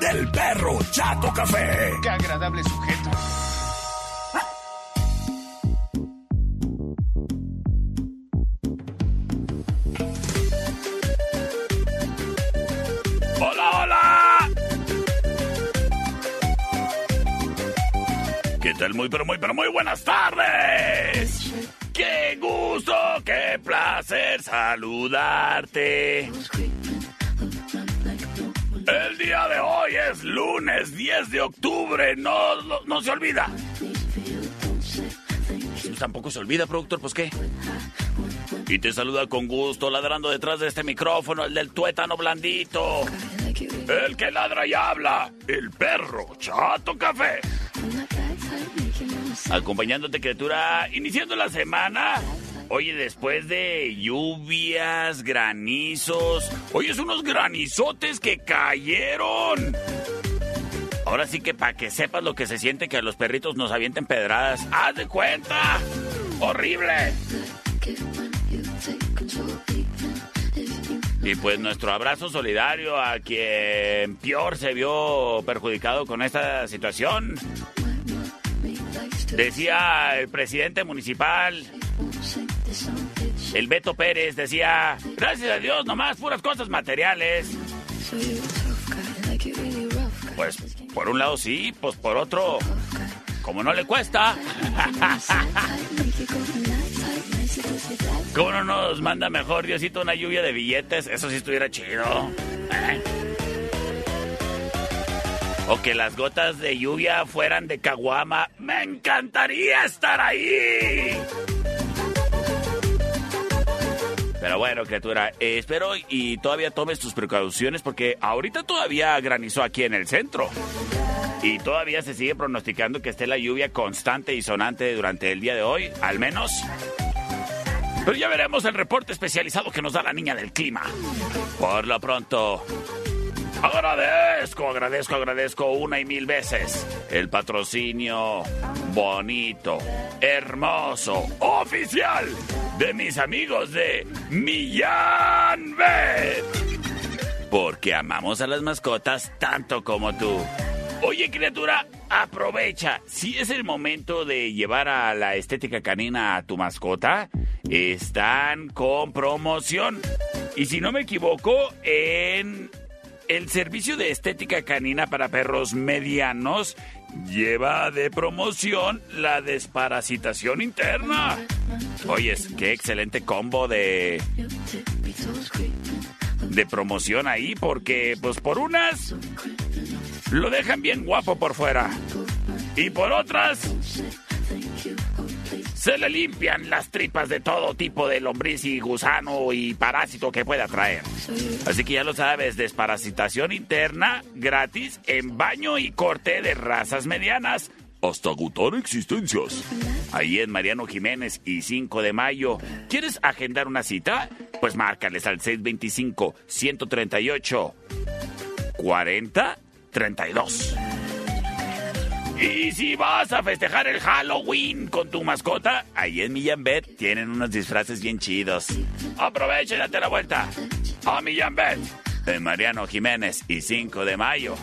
del perro Chato Café. Qué agradable sujeto. ¡Hola, hola! ¿Qué tal? Muy, pero muy, pero muy buenas tardes. ¡Qué gusto, qué placer saludarte! El día de hoy es lunes 10 de octubre, no, no, no se olvida. Tampoco se olvida, productor, pues qué. Y te saluda con gusto, ladrando detrás de este micrófono, el del tuétano blandito. El que ladra y habla, el perro Chato Café. Acompañándote, criatura, iniciando la semana. Oye, después de lluvias, granizos. Oye, es unos granizotes que cayeron. Ahora sí que para que sepas lo que se siente que a los perritos nos avienten pedradas. ¡Haz de cuenta! ¡Horrible! Y pues nuestro abrazo solidario a quien peor se vio perjudicado con esta situación. Decía el presidente municipal, el Beto Pérez, decía, gracias a Dios, nomás puras cosas materiales. Pues por un lado sí, pues por otro, como no le cuesta. ¿Cómo no nos manda mejor Diosito una lluvia de billetes? Eso sí estuviera chido. O que las gotas de lluvia fueran de caguama. ¡Me encantaría estar ahí! Pero bueno, criatura, espero y todavía tomes tus precauciones porque ahorita todavía granizó aquí en el centro. Y todavía se sigue pronosticando que esté la lluvia constante y sonante durante el día de hoy, al menos. Pero ya veremos el reporte especializado que nos da la niña del clima. Por lo pronto, agradezco, agradezco, agradezco una y mil veces el patrocinio bonito, hermoso, oficial de mis amigos de Millán Vet. Porque amamos a las mascotas tanto como tú. Oye, criatura, aprovecha. Si es el momento de llevar a la estética canina a tu mascota, están con promoción. Y si no me equivoco, en el servicio de estética canina para perros medianos lleva de promoción la desparasitación interna. Oyes, qué excelente combo de de promoción ahí porque pues por unas lo dejan bien guapo por fuera y por otras se le limpian las tripas de todo tipo de lombriz y gusano y parásito que pueda traer. Así que ya lo sabes, desparasitación interna gratis en baño y corte de razas medianas. Hasta agotar existencias. Ahí en Mariano Jiménez y 5 de mayo. ¿Quieres agendar una cita? Pues márcales al 625 138 40 32. Y si vas a festejar el Halloween con tu mascota, ahí en Millán Bet tienen unos disfraces bien chidos. Aprovecha y date la vuelta a Millán Bet en Mariano Jiménez y 5 de mayo.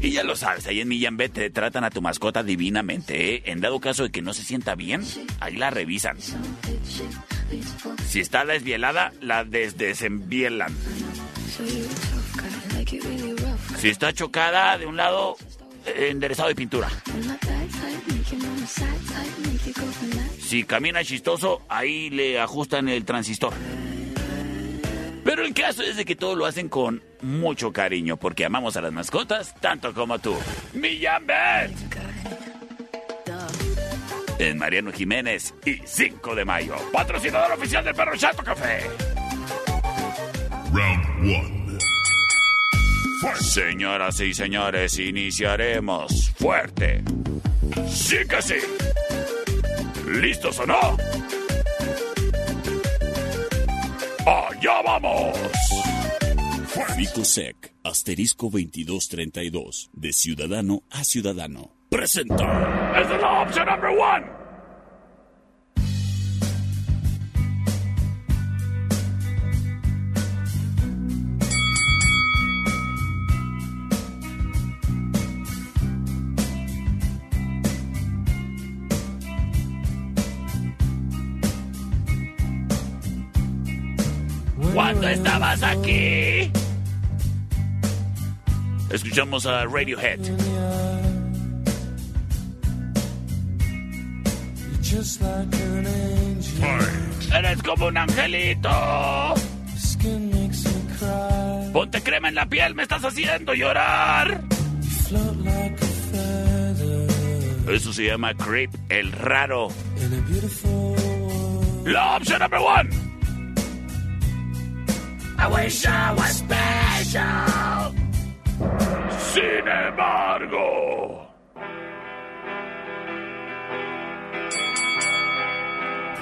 Y ya lo sabes, ahí en Millán Bet te tratan a tu mascota divinamente, ¿eh? En dado caso de que no se sienta bien, ahí la revisan. Si está desvielada, la desdesenvielan. Si está chocada de un lado, enderezado de pintura. Si camina chistoso, ahí le ajustan el transistor. Pero el caso es de que todo lo hacen con mucho cariño, porque amamos a las mascotas tanto como tú. ¡Millán Bet! En Mariano Jiménez y 5 de mayo, patrocinador oficial del Perro Chato Café. Round 1. Señoras y señores, iniciaremos fuerte. Sí que sí. ¿Listos o no? ¡Allá vamos! Ficosec, asterisco 2232, de ciudadano a ciudadano. Presenta. Es la opción number one. Cuando estabas aquí. Escuchamos a Radiohead. Eres como un angelito. Ponte crema en la piel, me estás haciendo llorar. Eso se llama Creep, el raro. La opción number one. I wish I was special. Sin embargo.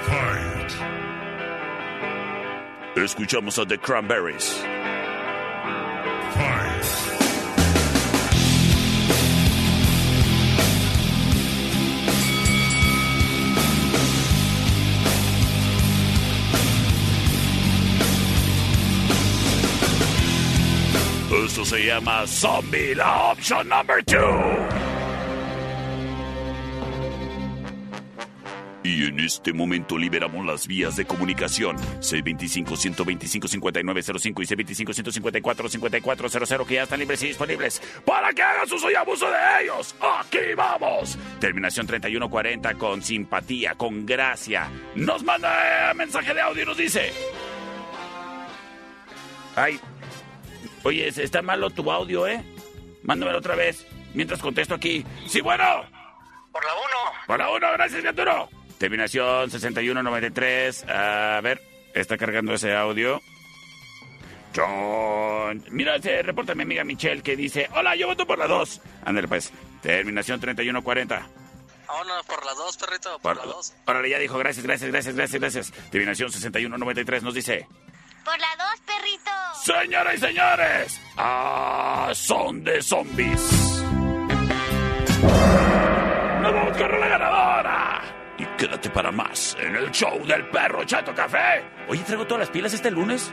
Fight. Escuchamos a The Cranberries. Eso se llama Zombie, la opción number two. Y en este momento liberamos las vías de comunicación. C25-125-5905 y C25-154-5400 que ya están libres y disponibles para que hagan uso y abuso de ellos. ¡Aquí vamos! Terminación 3140 con simpatía, con gracia. Nos manda eh, mensaje de audio y nos dice... Ay, Oye, está malo tu audio, ¿eh? Mándamelo otra vez. Mientras contesto aquí. ¡Sí, bueno! Por la 1. Por la 1, gracias, Arturo. Terminación 6193. A ver, está cargando ese audio. John. Mira, se reporta mi amiga Michelle que dice: Hola, yo voto por la 2. Ándale, pues. Terminación 3140. Vámonos por la 2, perrito, por, por la 2. Órale, ya dijo, gracias, gracias, gracias, gracias, gracias. Terminación 6193 nos dice: por la dos, perrito. Señoras y señores, ah, son de zombies. Nos vamos con la ganadora. Y quédate para más en el show del perro Chato Café. Oye, traigo todas las pilas este lunes.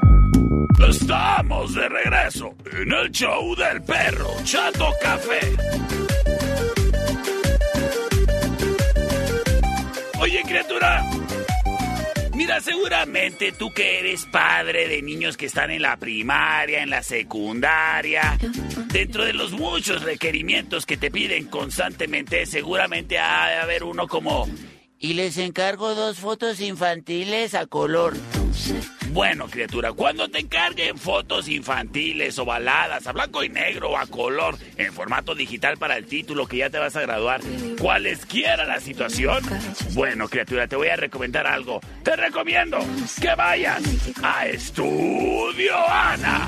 Estamos de regreso en el show del perro Chato Café. Oye, criatura. Mira, seguramente tú que eres padre de niños que están en la primaria, en la secundaria, dentro de los muchos requerimientos que te piden constantemente, seguramente ha de haber uno como... Y les encargo dos fotos infantiles a color. Bueno, criatura, cuando te encarguen fotos infantiles o baladas a blanco y negro o a color en formato digital para el título que ya te vas a graduar, cualesquiera la situación, bueno, criatura, te voy a recomendar algo. Te recomiendo que vayas a Estudio Ana.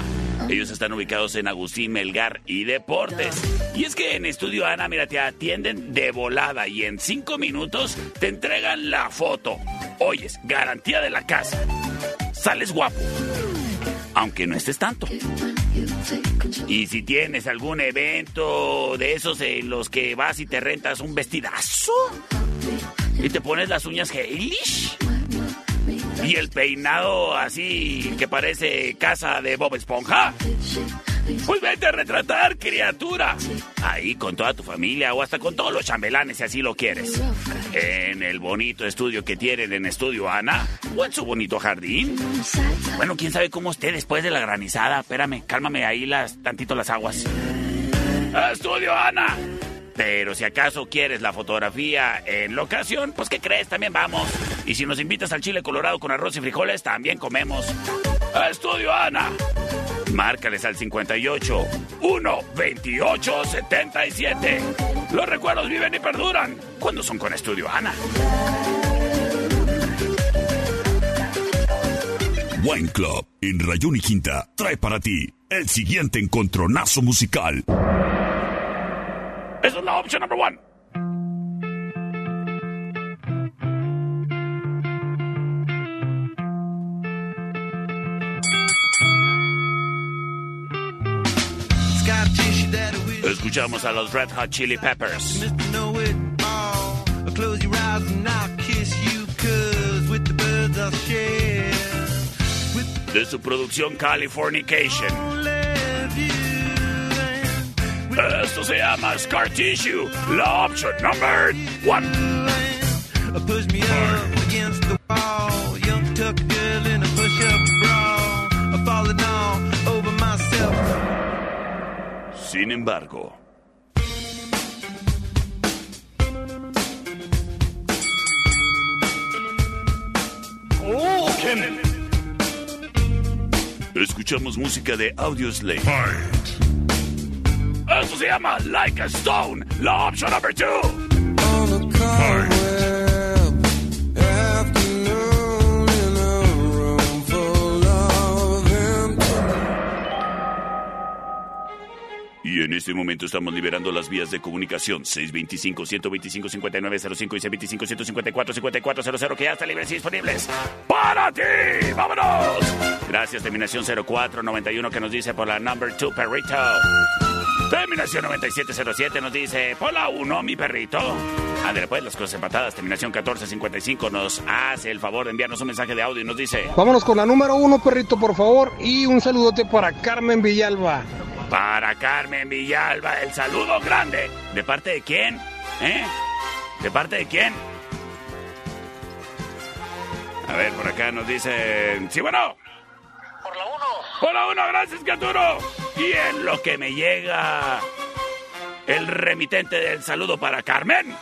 Ellos están ubicados en Agustín Melgar y Deportes. Y es que en Estudio Ana, mira, te atienden de volada y en cinco minutos te entregan la foto. Oyes, garantía de la casa sales guapo. Aunque no estés tanto. Y si tienes algún evento de esos en los que vas y te rentas un vestidazo y te pones las uñas Heilish y el peinado así que parece casa de Bob Esponja. Pues vete a retratar, criatura. Ahí con toda tu familia o hasta con todos los chambelanes si así lo quieres. En el bonito estudio que tienen en Estudio Ana o en su bonito jardín. Bueno, quién sabe cómo esté después de la granizada. Espérame, cálmame ahí las tantito las aguas. Estudio Ana. Pero si acaso quieres la fotografía en locación, pues ¿qué crees? También vamos. Y si nos invitas al chile colorado con arroz y frijoles, también comemos. Estudio Ana. Márcales al 58 1 28 77. Los recuerdos viven y perduran cuando son con Estudio Ana. Wine Club en Rayón y Quinta trae para ti el siguiente encontronazo musical. Esa es la opción number one. Escuchamos a los Red Hot Chili Peppers. De su producción Californication. Esto se llama Scar Tissue, la opción number one. Push me up against the wall, young tuck girl in a push-up bra, falling all over myself. Sin embargo, Escuchamos música de Audioslave. Esto se llama Like a Stone, la opción number two. Y en este momento estamos liberando las vías de comunicación 625-125-5905 y 625-154-5400 que ya están libres y disponibles para ti. ¡Vámonos! Gracias, terminación 0491 que nos dice por la number 2 perrito. Terminación 9707 nos dice, por la 1, mi perrito. Ándale, pues, las cosas empatadas. Terminación 1455 nos hace el favor de enviarnos un mensaje de audio y nos dice... Vámonos con la número 1, perrito, por favor. Y un saludote para Carmen Villalba. Para Carmen Villalba, el saludo grande. ¿De parte de quién? ¿Eh? ¿De parte de quién? A ver, por acá nos dicen... Sí, bueno. Por la 1. Por la 1, gracias, Caturo. Y en lo que me llega el remitente del saludo para Carmen.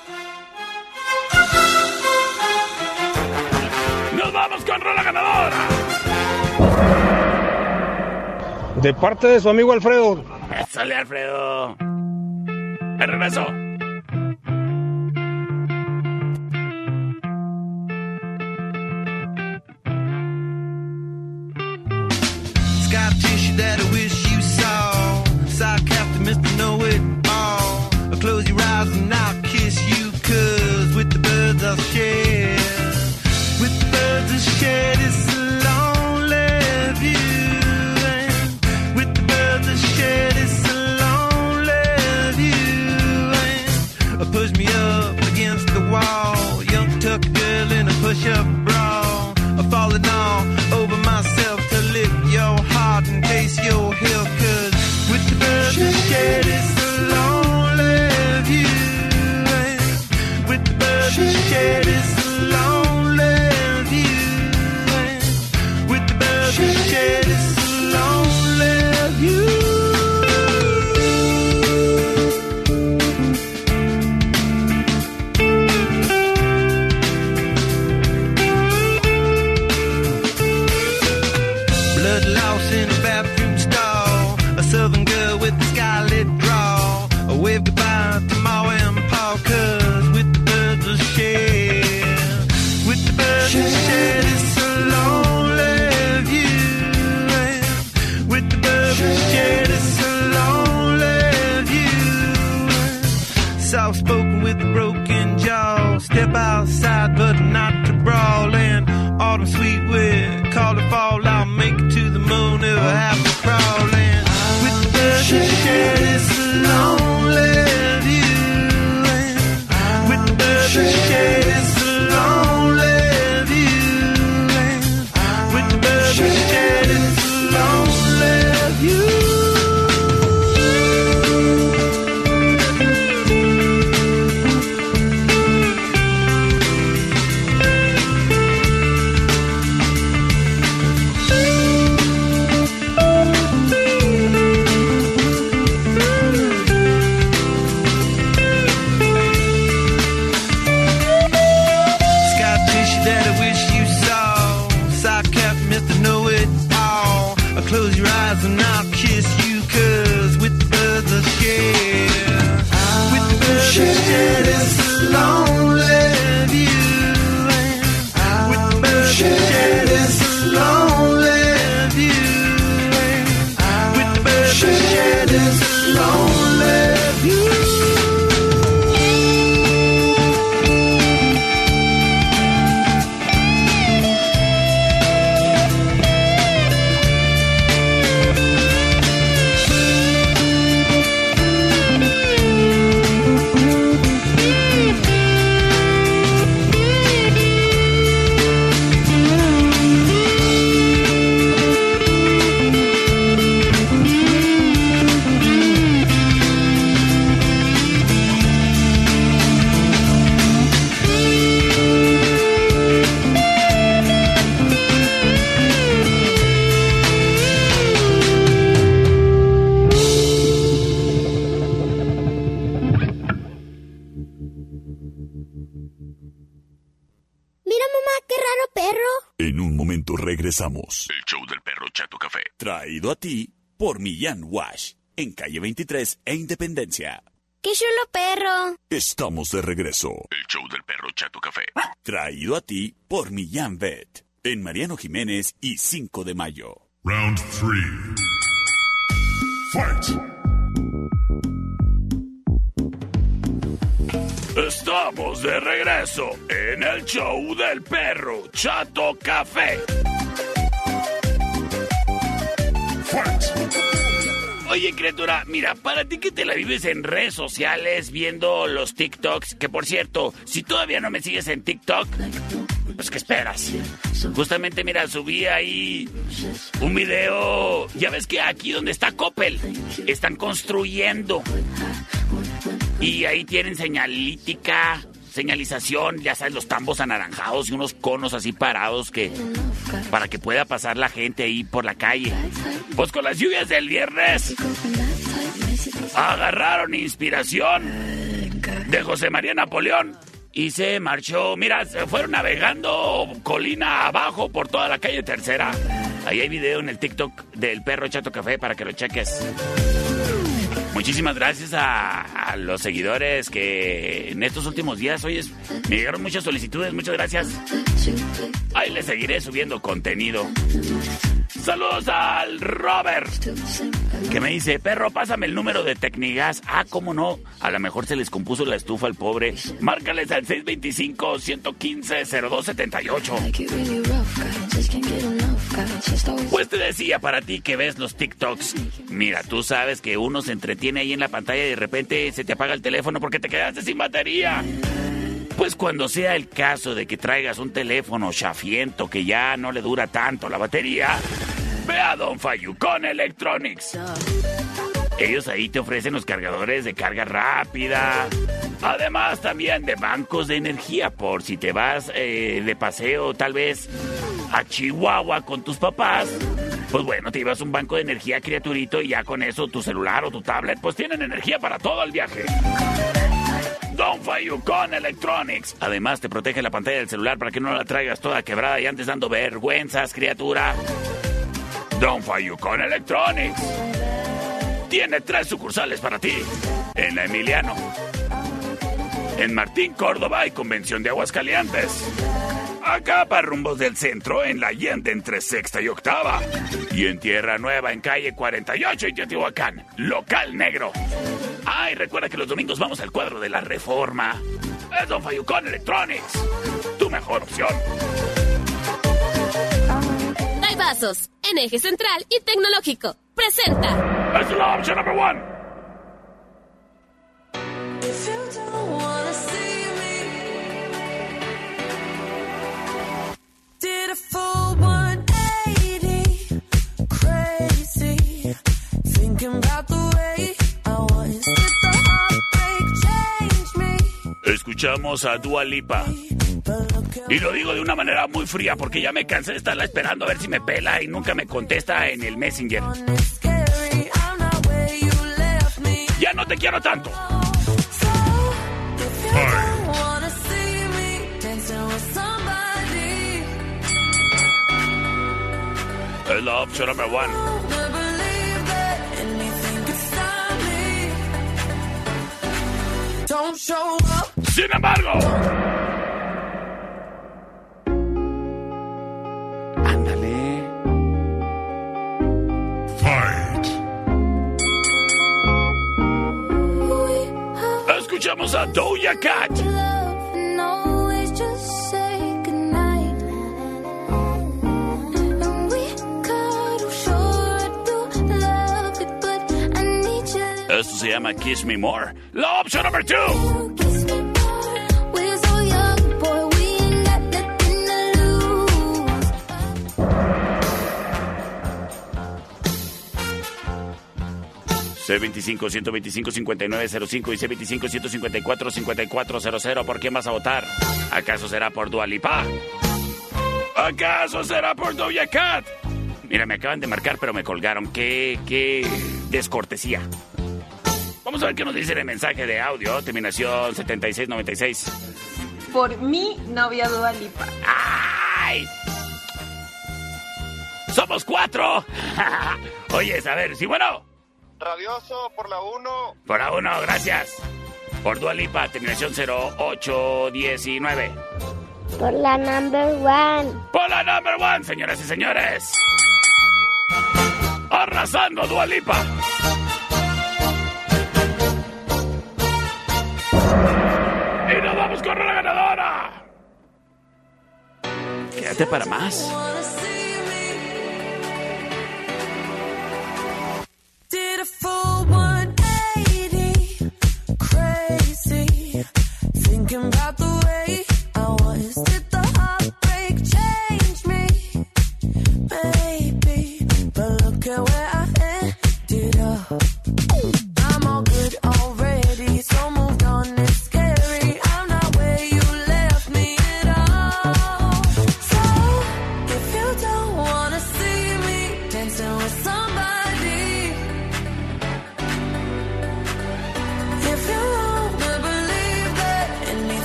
Nos vamos con Rola Ganadora. De parte de su amigo Alfredo. Sale Alfredo. El regreso. Girl in this Wash. En calle 23 e Independencia. Qué chulo perro. Estamos de regreso. El show del perro Chato Café. Traído a ti por Millán Vet. En Mariano Jiménez y 5 de mayo. Round three. Fight! Estamos de regreso en el show del perro Chato Café. Oye, criatura, mira, para ti que te la vives en redes sociales viendo los TikToks, que por cierto, si todavía no me sigues en TikTok, pues ¿qué esperas? Justamente, mira, subí ahí un video. Ya ves que aquí donde está Coppel, están construyendo. Y ahí tienen señalítica, señalización, ya sabes, los tambos anaranjados y unos conos así parados que para que pueda pasar la gente ahí por la calle. Pues con las lluvias del viernes agarraron inspiración de José María Napoleón y se marchó. Mira, se fueron navegando colina abajo por toda la calle tercera. Ahí hay video en el TikTok del perro Chato Café para que lo cheques. Muchísimas gracias a, los seguidores que en estos últimos días, oye, me llegaron muchas solicitudes, muchas gracias. Ahí les seguiré subiendo contenido. Saludos al Robert. que me dice, perro, pásame el número de Tecnigas. Ah, ¿cómo no? A lo mejor se les compuso la estufa al pobre. Márcales al 625-115-0278. Pues te decía para ti que ves los TikToks. Mira, tú sabes que uno se entretiene ahí en la pantalla y de repente se te apaga el teléfono porque te quedaste sin batería. Pues cuando sea el caso de que traigas un teléfono chafiento que ya no le dura tanto la batería, ve a Don Fayucon Electronics. Ellos ahí te ofrecen los cargadores de carga rápida. Además también de bancos de energía por si te vas eh, de paseo tal vez a Chihuahua con tus papás. Pues bueno, te llevas un banco de energía criaturito y ya con eso tu celular o tu tablet pues tienen energía para todo el viaje. Don't con Electronics. Además, te protege la pantalla del celular para que no la traigas toda quebrada y antes dando vergüenzas, criatura. Don't con Electronics. Tiene tres sucursales para ti. En la Emiliano. En Martín, Córdoba y Convención de Aguascalientes. Acá para rumbos del centro, en la Allende entre sexta y octava. Y en Tierra Nueva, en calle 48 y Teotihuacán, local negro. Ay, recuerda que los domingos vamos al cuadro de la reforma. Es Don Fayucón Electronics. Tu mejor opción. Vasos, en eje central y tecnológico. Presenta. Es la opción number one. Escuchamos a Dua Lipa. Y lo digo de una manera muy fría porque ya me cansé de estarla esperando a ver si me pela y nunca me contesta en el Messenger. Ya no te quiero tanto. Es la opción number one. Sin embargo, ándale. Fight. Escuchamos a Doja Cat. Esto se llama Kiss Me More. La opción número 2. C25-125-5905 y C25-154-5400. ¿Por quién vas a votar? ¿Acaso será por Dualipa? ¿Acaso será por Doja Cat? Mira, me acaban de marcar, pero me colgaron. Qué, qué descortesía. Vamos a ver qué nos dice el mensaje de audio. Terminación 7696. Por mi novia Dua Lipa. ¡Ay! ¡Somos cuatro! Oye, a ver, sí, bueno. Rabioso por la 1. Por la 1, gracias. Por Dualipa, terminación 0819. Por la number one. Por la number one, señoras y señores. Arrasando Dualipa. Y nos vamos con la ganadora. Quédate para más.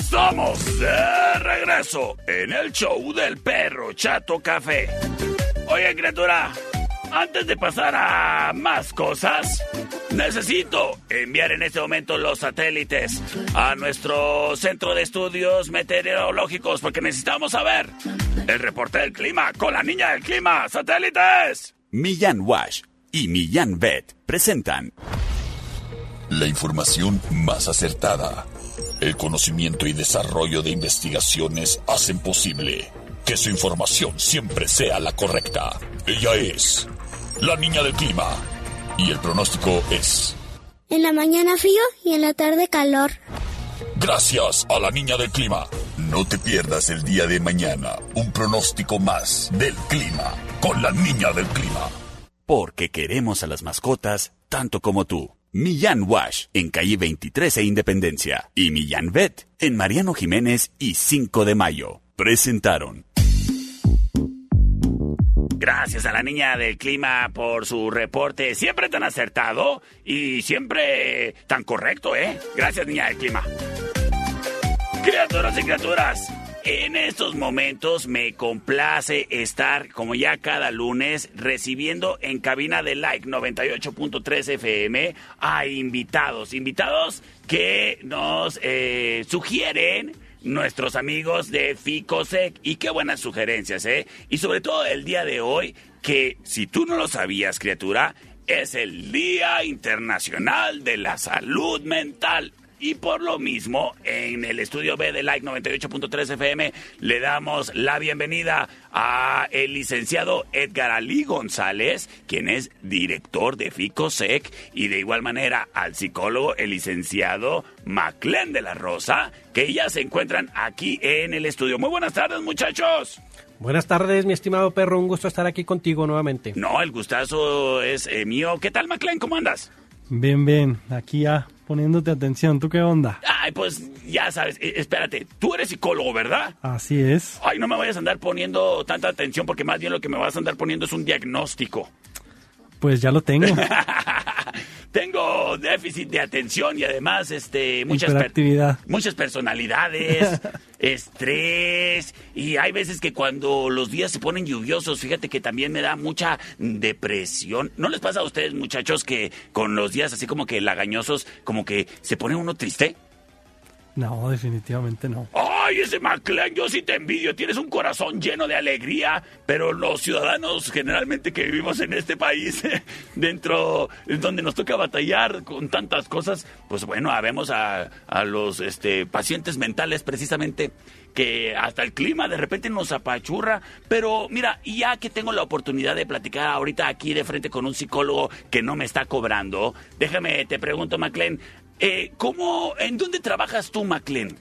Estamos de regreso en el show del perro Chato Café. Oye, criatura, antes de pasar a más cosas, necesito enviar en este momento los satélites a nuestro centro de estudios meteorológicos porque necesitamos saber el reporte del clima con la niña del clima. ¡Satélites! Millán Wash y Millán Vet presentan La información más acertada. El conocimiento y desarrollo de investigaciones hacen posible que su información siempre sea la correcta. Ella es la niña del clima. Y el pronóstico es... En la mañana frío y en la tarde calor. Gracias a la niña del clima. No te pierdas el día de mañana un pronóstico más del clima con la niña del clima. Porque queremos a las mascotas tanto como tú. Millán Wash en calle 23 e Independencia y Millán Vet en Mariano Jiménez y 5 de mayo. Presentaron. Gracias a la niña del clima por su reporte, siempre tan acertado y siempre tan correcto, ¿eh? Gracias, niña del clima. Criaturas y criaturas, en estos momentos me complace estar, como ya cada lunes, recibiendo en cabina de Like 98.3 FM a invitados, invitados que nos eh, sugieren nuestros amigos de Ficosec. Y qué buenas sugerencias, ¿eh? Y sobre todo el día de hoy, que si tú no lo sabías, criatura, es el Día Internacional de la Salud Mental. Y por lo mismo, en el estudio B de Like 98.3 FM, le damos la bienvenida a el licenciado Edgar Ali González, quien es director de FICOSEC, y de igual manera al psicólogo, el licenciado Maclen de la Rosa, que ya se encuentran aquí en el estudio. Muy buenas tardes, muchachos. Buenas tardes, mi estimado perro. Un gusto estar aquí contigo nuevamente. No, el gustazo es eh, mío. ¿Qué tal, Maclen? ¿Cómo andas? Bien, bien. Aquí ya poniéndote atención. ¿Tú qué onda? Ay, pues ya sabes, eh, espérate, tú eres psicólogo, ¿verdad? Así es. Ay, no me vayas a andar poniendo tanta atención porque más bien lo que me vas a andar poniendo es un diagnóstico. Pues ya lo tengo. Tengo déficit de atención y además este muchas Hiperactividad. muchas personalidades, estrés y hay veces que cuando los días se ponen lluviosos, fíjate que también me da mucha depresión. ¿No les pasa a ustedes, muchachos, que con los días así como que lagañosos, como que se pone uno triste? No, definitivamente no. Ay, ese McLean, yo sí te envidio. Tienes un corazón lleno de alegría, pero los ciudadanos generalmente que vivimos en este país, dentro donde nos toca batallar con tantas cosas, pues bueno, habemos a, a los este, pacientes mentales precisamente que hasta el clima de repente nos apachurra, pero mira, ya que tengo la oportunidad de platicar ahorita aquí de frente con un psicólogo que no me está cobrando, déjame, te pregunto, McLean, eh, ¿cómo, en dónde trabajas tú, McLean?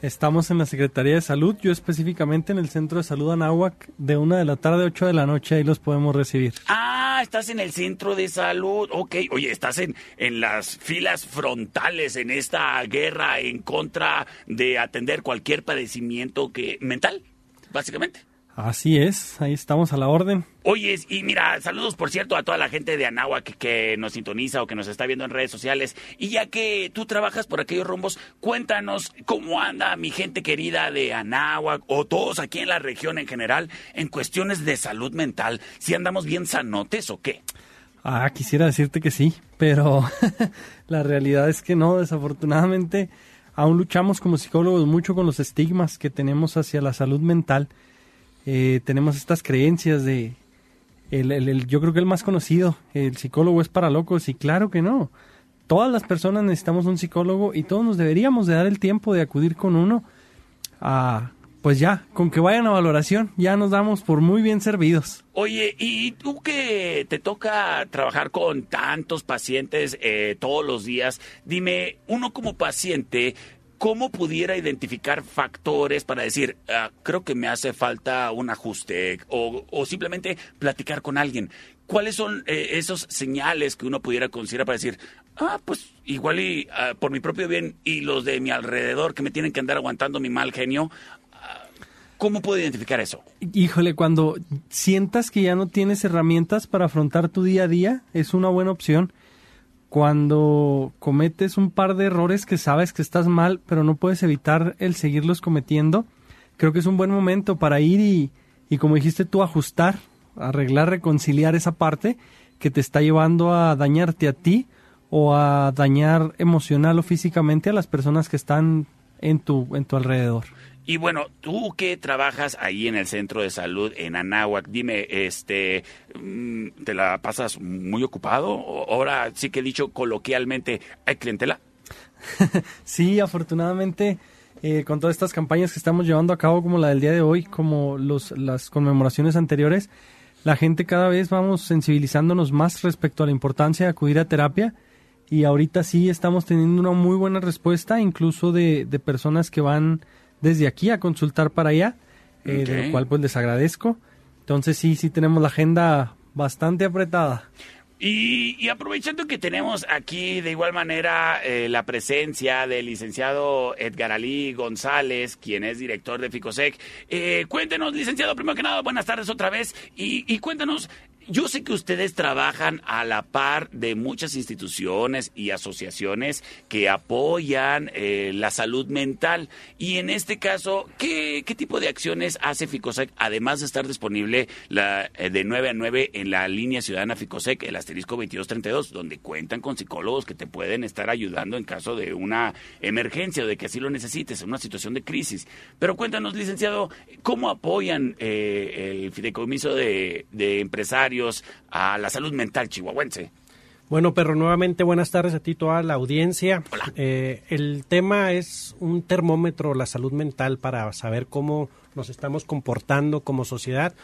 Estamos en la Secretaría de Salud, yo específicamente en el Centro de Salud Anáhuac, de una de la tarde a 8 de la noche, ahí los podemos recibir. Ah, estás en el centro de salud. Ok, oye, estás en, en las filas frontales en esta guerra en contra de atender cualquier padecimiento que mental, básicamente. Así es, ahí estamos a la orden. Oye, y mira, saludos por cierto a toda la gente de Anáhuac que, que nos sintoniza o que nos está viendo en redes sociales. Y ya que tú trabajas por aquellos rumbos, cuéntanos cómo anda mi gente querida de Anáhuac o todos aquí en la región en general en cuestiones de salud mental. ¿Si andamos bien sanotes o qué? Ah, quisiera decirte que sí, pero la realidad es que no, desafortunadamente aún luchamos como psicólogos mucho con los estigmas que tenemos hacia la salud mental. Eh, tenemos estas creencias de, el, el- yo creo que el más conocido, el psicólogo es para locos y claro que no. Todas las personas necesitamos un psicólogo y todos nos deberíamos de dar el tiempo de acudir con uno a, pues ya, con que vayan a valoración, ya nos damos por muy bien servidos. Oye, y tú que te toca trabajar con tantos pacientes eh, todos los días, dime, uno como paciente, ¿cómo pudiera identificar factores para decir, ah, creo que me hace falta un ajuste o, simplemente platicar con alguien? ¿Cuáles son eh, esos señales que uno pudiera considerar para decir, ah, pues igual y ah, por mi propio bien y los de mi alrededor que me tienen que andar aguantando mi mal genio, ah, ¿cómo puedo identificar eso? Híjole, cuando sientas que ya no tienes herramientas para afrontar tu día a día, es una buena opción. Cuando cometes un par de errores que sabes que estás mal, pero no puedes evitar el seguirlos cometiendo, creo que es un buen momento para ir y, como dijiste tú, ajustar, arreglar, reconciliar esa parte que te está llevando a dañarte a ti o a dañar emocional o físicamente a las personas que están en tu, en tu alrededor. Y bueno, tú que trabajas ahí en el centro de salud en Anáhuac, dime, este, mm, ¿te la pasas muy ocupado? Ahora sí que he dicho coloquialmente, ¿hay clientela? sí, afortunadamente, eh, con todas estas campañas que estamos llevando a cabo, como la del día de hoy, como los, las conmemoraciones anteriores, la gente cada vez vamos sensibilizándonos más respecto a la importancia de acudir a terapia. Y ahorita sí estamos teniendo una muy buena respuesta, incluso de, de personas que van desde aquí a consultar para allá, eh, de lo cual pues les agradezco. Entonces sí, sí tenemos la agenda bastante apretada. Y, y aprovechando que tenemos aquí de igual manera eh, la presencia del licenciado Edgar Ali González, quien es director de Ficosec, eh, cuéntenos, licenciado, primero que nada, buenas tardes otra vez, y, y cuéntanos, yo sé que ustedes trabajan a la par de muchas instituciones y asociaciones que apoyan eh, la salud mental, y en este caso, ¿qué, qué tipo de acciones hace Ficosec, además de estar disponible la, eh, de 9 a 9 en la línea ciudadana Ficosec, el asterisco 2232, donde cuentan con psicólogos que te pueden estar ayudando en caso de una emergencia o de que así lo necesites, en una situación de crisis. Pero cuéntanos, licenciado, ¿cómo apoyan eh, el fideicomiso de, de empresarios a la salud mental chihuahuense? Bueno, pero nuevamente buenas tardes a ti, toda la audiencia. Eh, el tema es un termómetro, la salud mental, para saber cómo nos estamos comportando como sociedad.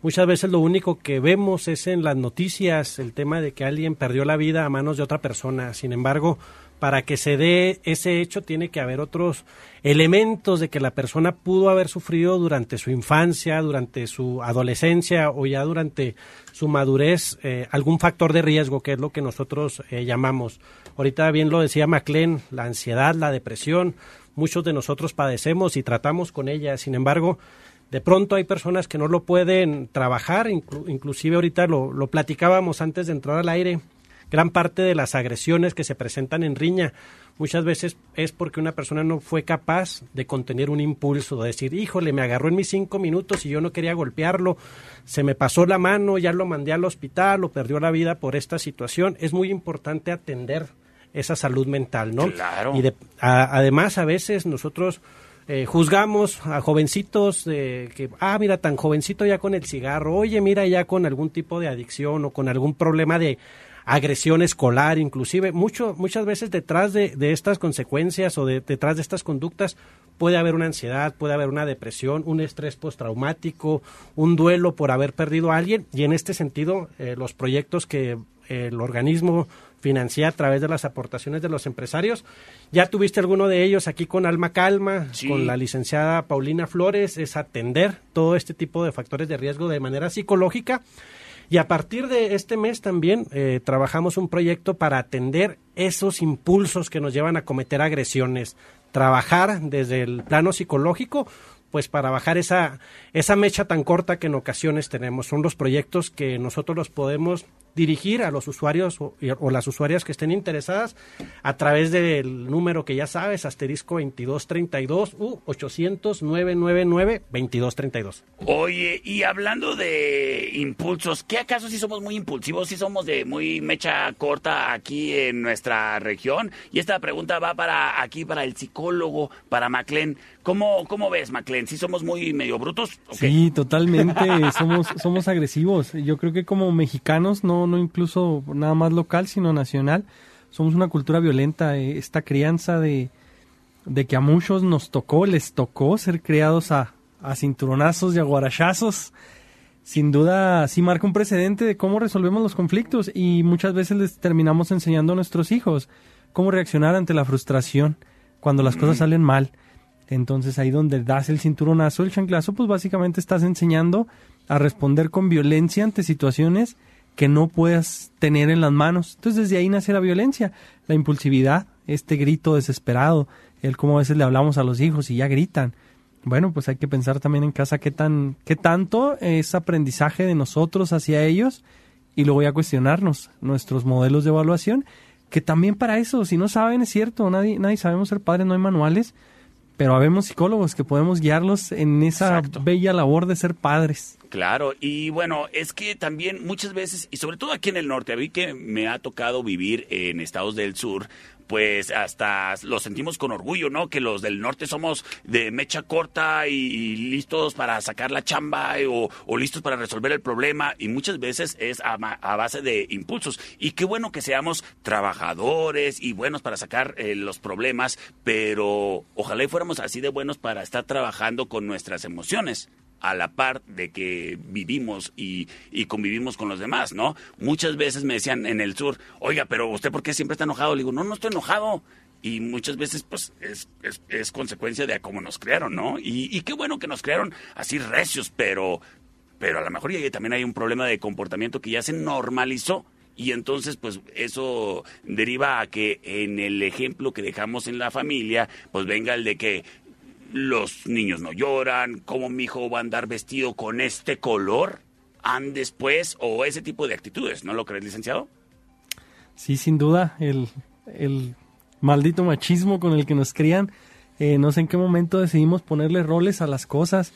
Muchas veces lo único que vemos es en las noticias el tema de que alguien perdió la vida a manos de otra persona. Sin embargo, para que se dé ese hecho tiene que haber otros elementos de que la persona pudo haber sufrido durante su infancia, durante su adolescencia o ya durante su madurez eh, algún factor de riesgo, que es lo que nosotros eh, llamamos. Ahorita bien lo decía Maclean, la ansiedad, la depresión, muchos de nosotros padecemos y tratamos con ella. Sin embargo, de pronto hay personas que no lo pueden trabajar, inclu- inclusive ahorita lo platicábamos antes de entrar al aire, gran parte de las agresiones que se presentan en riña muchas veces es porque una persona no fue capaz de contener un impulso, de decir, híjole, me agarró en mis cinco minutos y yo no quería golpearlo, se me pasó la mano, ya lo mandé al hospital o perdió la vida por esta situación. Es muy importante atender esa salud mental, ¿no? Claro. Y de- a- además a veces nosotros eh, juzgamos a jovencitos de que, ah, mira, tan jovencito ya con el cigarro, oye, mira, ya con algún tipo de adicción o con algún problema de agresión escolar, inclusive. Mucho, muchas veces detrás de, de estas consecuencias o de- detrás de estas conductas puede haber una ansiedad, puede haber una depresión, un estrés postraumático, un duelo por haber perdido a alguien. Y en este sentido, eh, los proyectos que eh, el organismo financia a través de las aportaciones de los empresarios. Ya tuviste alguno de ellos aquí con Alma Calma, Sí. con la licenciada Paulina Flores, es atender todo este tipo de factores de riesgo de manera psicológica. Y a partir de este mes también eh, trabajamos un proyecto para atender esos impulsos que nos llevan a cometer agresiones. Trabajar desde el plano psicológico, pues para bajar esa, esa mecha tan corta que en ocasiones tenemos. Son los proyectos que nosotros los podemos dirigir a los usuarios o, las usuarias que estén interesadas a través del número que ya sabes, asterisco 2232 u 800 999 2232. Oye, y hablando de impulsos, ¿qué acaso si somos muy impulsivos, si somos de muy mecha corta aquí en nuestra región? Y esta pregunta va para aquí, para el psicólogo, para Maclen. ¿Cómo, cómo ves, Maclen? ¿Si somos muy medio brutos? Sí, totalmente. somos, somos agresivos. Yo creo que como mexicanos, no, no incluso nada más local, sino nacional, somos una cultura violenta. eh, Esta crianza de, de que a muchos nos tocó, les tocó ser criados a, a cinturonazos y a guarachazos. Sin duda, sí marca un precedente de cómo resolvemos los conflictos y muchas veces les terminamos enseñando a nuestros hijos cómo reaccionar ante la frustración cuando las cosas salen mal. Entonces ahí donde das el cinturonazo, el chanclazo, pues básicamente estás enseñando a responder con violencia ante situaciones que no puedas tener en las manos. Entonces desde ahí nace la violencia, la impulsividad, este grito desesperado, el cómo a veces le hablamos a los hijos y ya gritan. Bueno, pues hay que pensar también en casa qué tan qué tanto es aprendizaje de nosotros hacia ellos y luego ya cuestionarnos nuestros modelos de evaluación, que también para eso, si no saben, es cierto, nadie nadie sabemos ser padres, no hay manuales, pero habemos psicólogos que podemos guiarlos en esa bella labor de ser padres. Claro, y bueno, es que también muchas veces, y sobre todo aquí en el norte, a mí que me ha tocado vivir en estados del sur, pues hasta lo sentimos con orgullo, ¿no? Que los del norte somos de mecha corta y, listos para sacar la chamba eh, o, listos para resolver el problema y muchas veces es a, base de impulsos. Y qué bueno que seamos trabajadores y buenos para sacar eh, los problemas, pero ojalá y fuéramos así de buenos para estar trabajando con nuestras emociones a la par de que vivimos y, convivimos con los demás, ¿no? Muchas veces me decían en el sur, oiga, pero usted por qué siempre está enojado? Le digo, no, no estoy enojado. Y muchas veces, pues, es, es, consecuencia de cómo nos crearon, ¿no? Y, qué bueno que nos crearon así recios, pero, pero a lo mejor también hay un problema de comportamiento que ya se normalizó y entonces pues eso deriva a que en el ejemplo que dejamos en la familia pues venga el de que los niños no lloran, cómo mi hijo va a andar vestido con este color, andes pues, o ese tipo de actitudes, ¿no lo crees, licenciado? Sí, sin duda, el, el maldito machismo con el que nos crían, eh, no sé en qué momento decidimos ponerle roles a las cosas.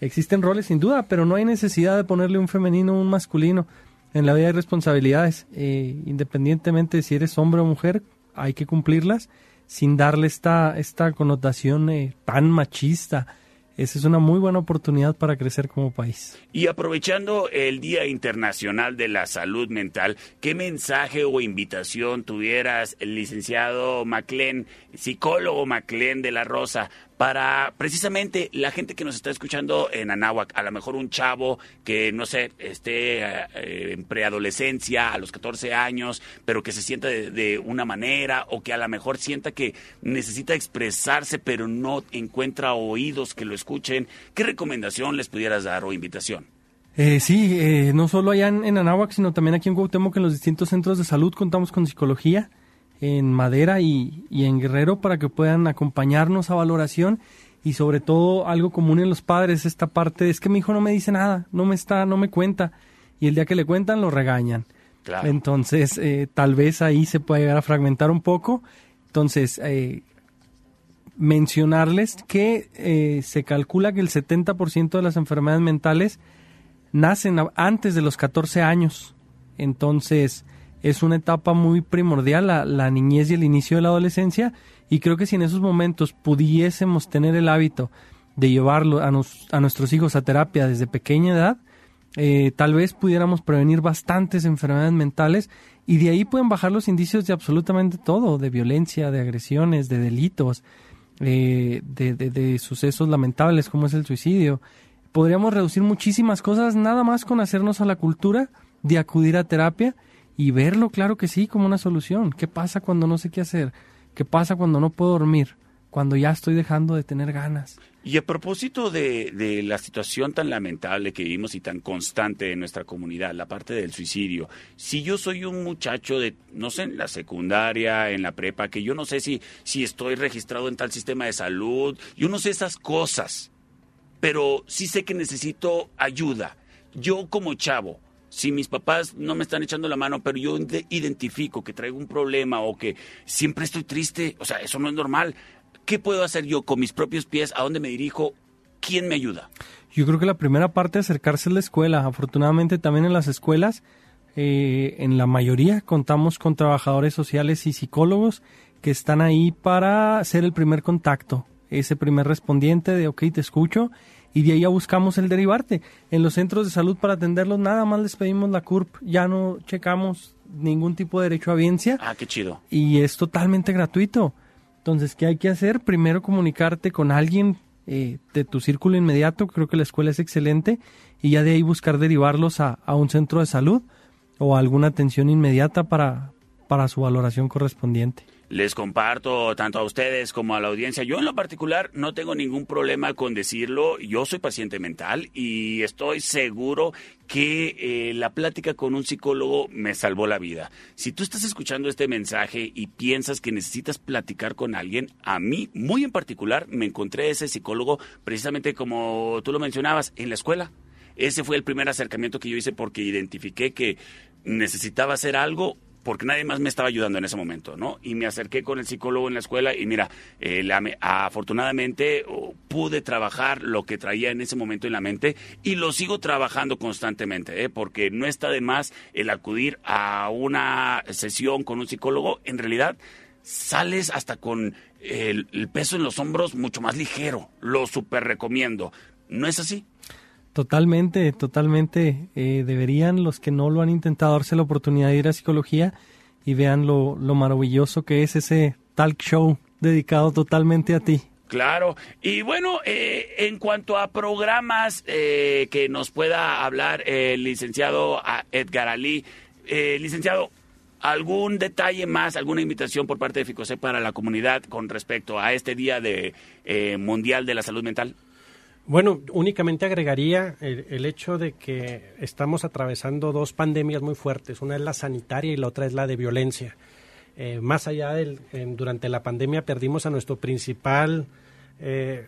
Existen roles sin duda, pero no hay necesidad de ponerle un femenino o un masculino. En la vida hay responsabilidades, eh, independientemente de si eres hombre o mujer, hay que cumplirlas sin darle esta, esta connotación eh, tan machista. Esa es una muy buena oportunidad para crecer como país. Y aprovechando el Día Internacional de la Salud Mental, ¿qué mensaje o invitación tuvieras, el licenciado Maclen, psicólogo Maclen de la Rosa, para precisamente la gente que nos está escuchando en Anáhuac, a lo mejor un chavo que, no sé, esté eh, en preadolescencia, a los 14 años, pero que se sienta de, una manera o que a lo mejor sienta que necesita expresarse, pero no encuentra oídos que lo escuchen, ¿qué recomendación les pudieras dar o invitación? Eh, sí, eh, no solo allá en, en Anáhuac, sino también aquí en Cuauhtémoc, en los distintos centros de salud contamos con psicología en Madera y, en Guerrero para que puedan acompañarnos a valoración y sobre todo algo común en los padres esta parte es que mi hijo no me dice nada, no me está, no me cuenta y el día que le cuentan lo regañan. Entonces eh, tal vez ahí se puede llegar a fragmentar un poco. Entonces eh, mencionarles que eh, se calcula que el 70% de las enfermedades mentales nacen antes de los 14 años. Entonces, es una etapa muy primordial, la, niñez y el inicio de la adolescencia, y creo que si en esos momentos pudiésemos tener el hábito de llevarlo a, nuestros hijos a terapia desde pequeña edad, eh, tal vez pudiéramos prevenir bastantes enfermedades mentales y de ahí pueden bajar los indicios de absolutamente todo, de violencia, de agresiones, de delitos, eh, de, de, sucesos lamentables como es el suicidio. Podríamos reducir muchísimas cosas nada más con hacernos a la cultura de acudir a terapia y verlo, claro que sí, como una solución. ¿Qué pasa cuando no sé qué hacer? ¿Qué pasa cuando no puedo dormir? Cuando ya estoy dejando de tener ganas. Y a propósito de, de, la situación tan lamentable que vivimos y tan constante en nuestra comunidad, la parte del suicidio, si yo soy un muchacho de, no sé, en la secundaria, en la prepa, que yo no sé si, si estoy registrado en tal sistema de salud, yo no sé esas cosas, pero sí sé que necesito ayuda. Yo como chavo, si mis papás no me están echando la mano, pero yo identifico que traigo un problema o que siempre estoy triste, o sea, eso no es normal. ¿Qué puedo hacer yo con mis propios pies? ¿A dónde me dirijo? ¿Quién me ayuda? Yo creo que la primera parte es acercarse a la escuela. Afortunadamente también en las escuelas, eh, en la mayoría contamos con trabajadores sociales y psicólogos que están ahí para hacer el primer contacto, ese primer respondiente de, ok, te escucho y de ahí ya buscamos el derivarte. En los centros de salud para atenderlos nada más les pedimos la CURP, ya no checamos ningún tipo de derecho a audiencia. Ah, qué chido. Y es totalmente gratuito. Entonces, ¿qué hay que hacer? Primero comunicarte con alguien eh, de tu círculo inmediato, creo que la escuela es excelente, y ya de ahí buscar derivarlos a, a un centro de salud o a alguna atención inmediata para, para su valoración correspondiente. Les comparto tanto a ustedes como a la audiencia. Yo en lo particular no tengo ningún problema con decirlo. Yo soy paciente mental y estoy seguro que eh, la plática con un psicólogo me salvó la vida. Si tú estás escuchando este mensaje y piensas que necesitas platicar con alguien, a mí, muy en particular, me encontré ese psicólogo precisamente como tú lo mencionabas, en la escuela. Ese fue el primer acercamiento que yo hice porque identifiqué que necesitaba hacer algo porque nadie más me estaba ayudando en ese momento, ¿no? Y me acerqué con el psicólogo en la escuela y mira, eh, la- afortunadamente oh, pude trabajar lo que traía en ese momento en la mente y lo sigo trabajando constantemente, ¿eh? Porque no está de más el acudir a una sesión con un psicólogo, en realidad sales hasta con el, el peso en los hombros mucho más ligero, lo super recomiendo. ¿No es así? Totalmente, totalmente. Eh, deberían los que no lo han intentado darse la oportunidad de ir a psicología y vean lo, lo maravilloso que es ese talk show dedicado totalmente a ti. Claro, y bueno, eh, en cuanto a programas eh, que nos pueda hablar el licenciado a- Edgar Ali, eh, licenciado, ¿algún detalle más, alguna invitación por parte de FICOSE para la comunidad con respecto a este Día de, eh, Mundial de la Salud Mental? Bueno, únicamente agregaría el, hecho de que estamos atravesando dos pandemias muy fuertes. Una es la sanitaria y la otra es la de violencia. Eh, más allá del, durante la pandemia perdimos a nuestro principal eh,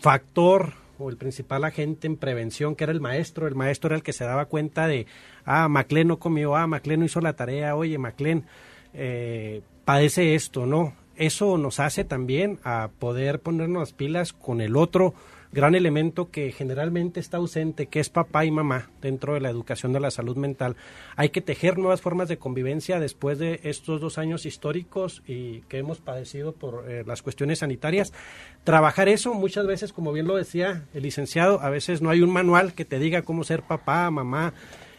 factor o el principal agente en prevención, que era el maestro. El maestro era el que se daba cuenta de, ah, Maclén no comió, ah, Maclén no hizo la tarea, oye, Maclén eh, padece esto, ¿no? Eso nos hace también a poder ponernos las pilas con el otro gran elemento que generalmente está ausente, que es papá y mamá dentro de la educación de la salud mental. Hay que tejer nuevas formas de convivencia después de estos dos años históricos y que hemos padecido por eh, las cuestiones sanitarias. Trabajar eso, muchas veces, como bien lo decía el licenciado, a veces no hay un manual que te diga cómo ser papá, mamá,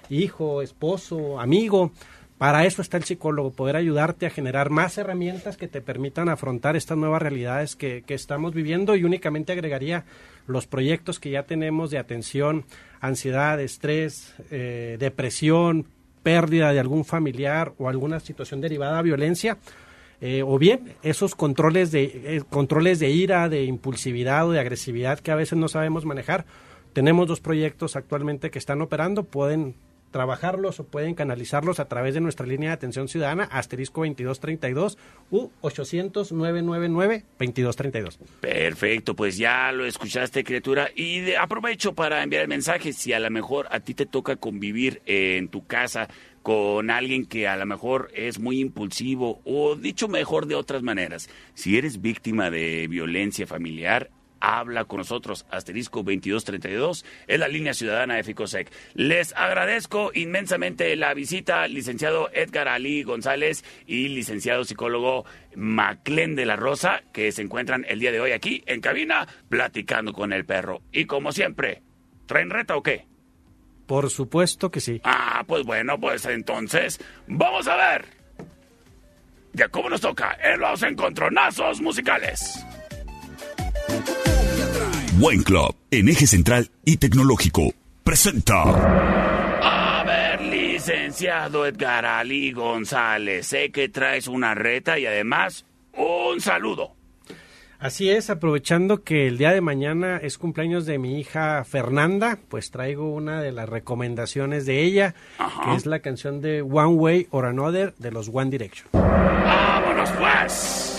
hijo, esposo, amigo. Para eso está el psicólogo, poder ayudarte a generar más herramientas que te permitan afrontar estas nuevas realidades que, que estamos viviendo y únicamente agregaría los proyectos que ya tenemos de atención, ansiedad, estrés, eh, depresión, pérdida de algún familiar o alguna situación derivada a violencia. eh, o bien esos controles de eh, controles de ira, de impulsividad o de agresividad que a veces no sabemos manejar. Tenemos dos proyectos actualmente que están operando, pueden trabajarlos o pueden canalizarlos a través de nuestra línea de atención ciudadana asterisco 2232 u 800 999 2232. Perfecto, pues ya lo escuchaste, criatura. Y aprovecho para enviar el mensaje. Si a lo mejor a ti te toca convivir en tu casa con alguien que a lo mejor es muy impulsivo o dicho mejor de otras maneras, si eres víctima de violencia familiar, habla con nosotros, asterisco 2232, es la línea ciudadana de FICOSEC. Les agradezco inmensamente la visita, licenciado Edgar Ali González y licenciado psicólogo Maclén de la Rosa, que se encuentran el día de hoy aquí en cabina platicando con el perro. Y como siempre, ¿traen reta o qué? Por supuesto que sí. Ah, pues bueno, pues entonces, vamos a ver. Ya como nos toca en los encontronazos musicales. Wine Club, en eje central y tecnológico, presenta. A ver, licenciado Edgar Ali González, sé que traes una reta y además un saludo. Así es, aprovechando que el día de mañana es cumpleaños de mi hija Fernanda, pues traigo una de las recomendaciones de ella, que es la canción de One Way or Another de los One Direction. ¡Vámonos pues!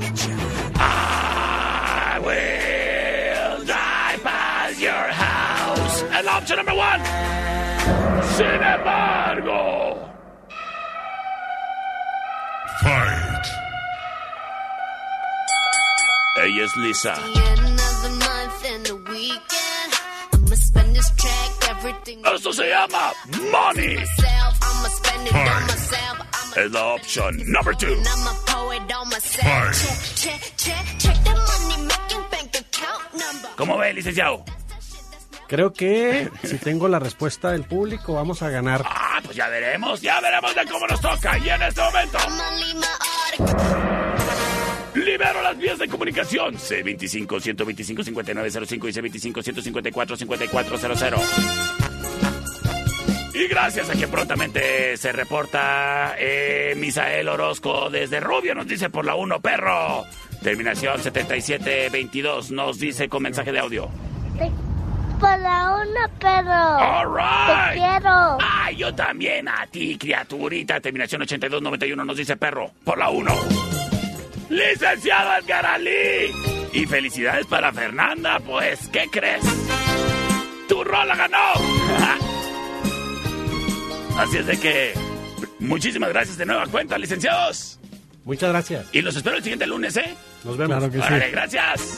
house. Es la opción number one. Sin embargo. Fight. Ella es Lisa. Esto se llama Money. Myself, I'ma spend it on myself. I'm Es la opción number two. I'ma pour it on myself. Check, check, check, check the money making bank account. ¿Cómo ve, licenciado? Creo que si tengo la respuesta del público, vamos a ganar. Ah, pues ya veremos, ya veremos de cómo nos toca. Y en este momento. Libero las vías de comunicación. C25-125-5905 y C25-154-5400. Y gracias a que prontamente se reporta eh, Misael Orozco desde Rubio, nos dice por la 1, perro. Terminación 7722 nos dice con mensaje de audio. Por la una, perro. All right. Te quiero. Ay, yo también a ti, criaturita. Terminación 8291 nos dice perro. Por la 1. Licenciado Edgar Ali. Y felicidades para Fernanda, pues, ¿qué crees? Tu rola ganó. Así es de que muchísimas gracias de nueva cuenta, licenciados. Muchas gracias. Y los espero el siguiente lunes, ¿eh? Nos vemos. Claro que sí. Órale, gracias.